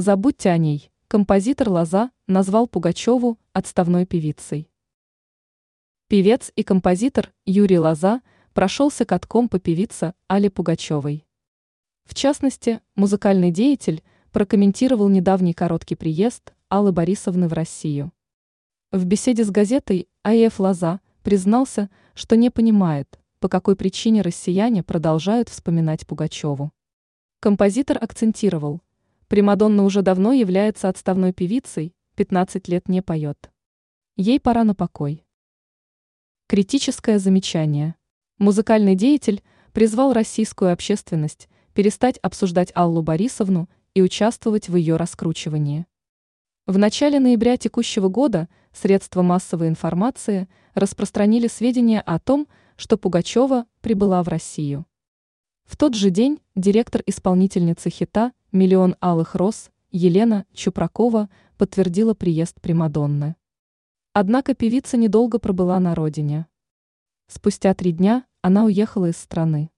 Забудьте о ней. Композитор Лоза назвал Пугачеву отставной певицей. Певец и композитор Юрий Лоза прошелся катком по певице Али Пугачевой. В частности, музыкальный деятель прокомментировал недавний короткий приезд Аллы Борисовны в Россию. В беседе с газетой А.Ф. Лоза признался, что не понимает, по какой причине россияне продолжают вспоминать Пугачеву. Композитор акцентировал, Примадонна уже давно является отставной певицей, 15 лет не поет. Ей пора на покой. Критическое замечание. Музыкальный деятель призвал российскую общественность перестать обсуждать Аллу Борисовну и участвовать в ее раскручивании. В начале ноября текущего года средства массовой информации распространили сведения о том, что Пугачева прибыла в Россию. В тот же день директор исполнительницы хита «Миллион алых роз» Елена Чупракова подтвердила приезд Примадонны. Однако певица недолго пробыла на родине. Спустя три дня она уехала из страны.